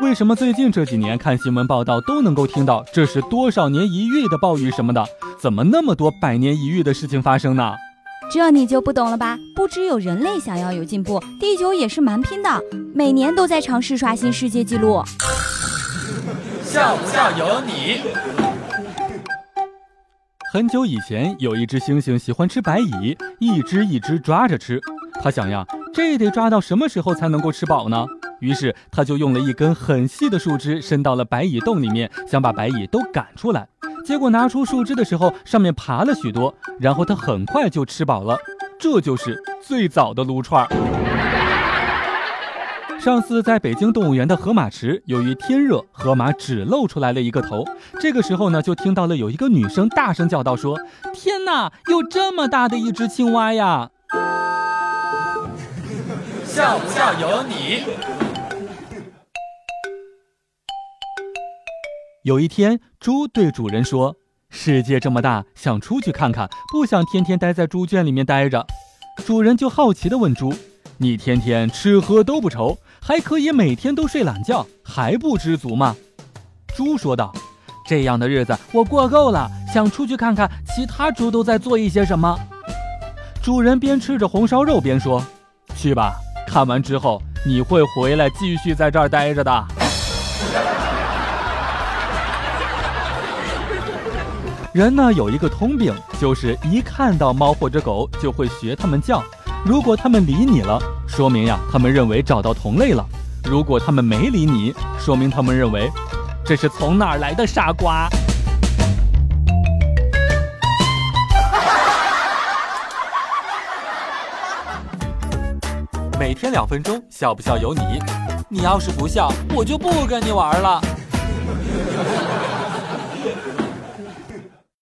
为什么最近这几年看新闻报道都能够听到这是多少年一遇的暴雨什么的？怎么那么多百年一遇的事情发生呢？这你就不懂了吧？不只有人类想要有进步，地球也是蛮拼的，每年都在尝试刷新世界纪录。笑不笑由你。很久以前，有一只猩猩喜欢吃白蚁，一只一只抓着吃。他想呀，这得抓到什么时候才能够吃饱呢？于是他就用了一根很细的树枝伸到了白蚁洞里面，想把白蚁都赶出来。结果拿出树枝的时候，上面爬了许多，然后他很快就吃饱了。这就是最早的撸串儿。上次在北京动物园的河马池，由于天热，河马只露出来了一个头。这个时候呢，就听到了有一个女生大声叫道：“说天哪，有这么大的一只青蛙呀！”笑不笑由你。有一天，猪对主人说：“世界这么大，想出去看看，不想天天待在猪圈里面待着。”主人就好奇地问猪：“你天天吃喝都不愁，还可以每天都睡懒觉，还不知足吗？”猪说道：“这样的日子我过够了，想出去看看其他猪都在做一些什么。”主人边吃着红烧肉边说：“去吧，看完之后你会回来继续在这儿待着的。”人呢有一个通病，就是一看到猫或者狗就会学它们叫。如果它们理你了，说明呀它们认为找到同类了；如果它们没理你，说明他们认为这是从哪儿来的傻瓜。每天两分钟，笑不笑由你。你要是不笑，我就不跟你玩了。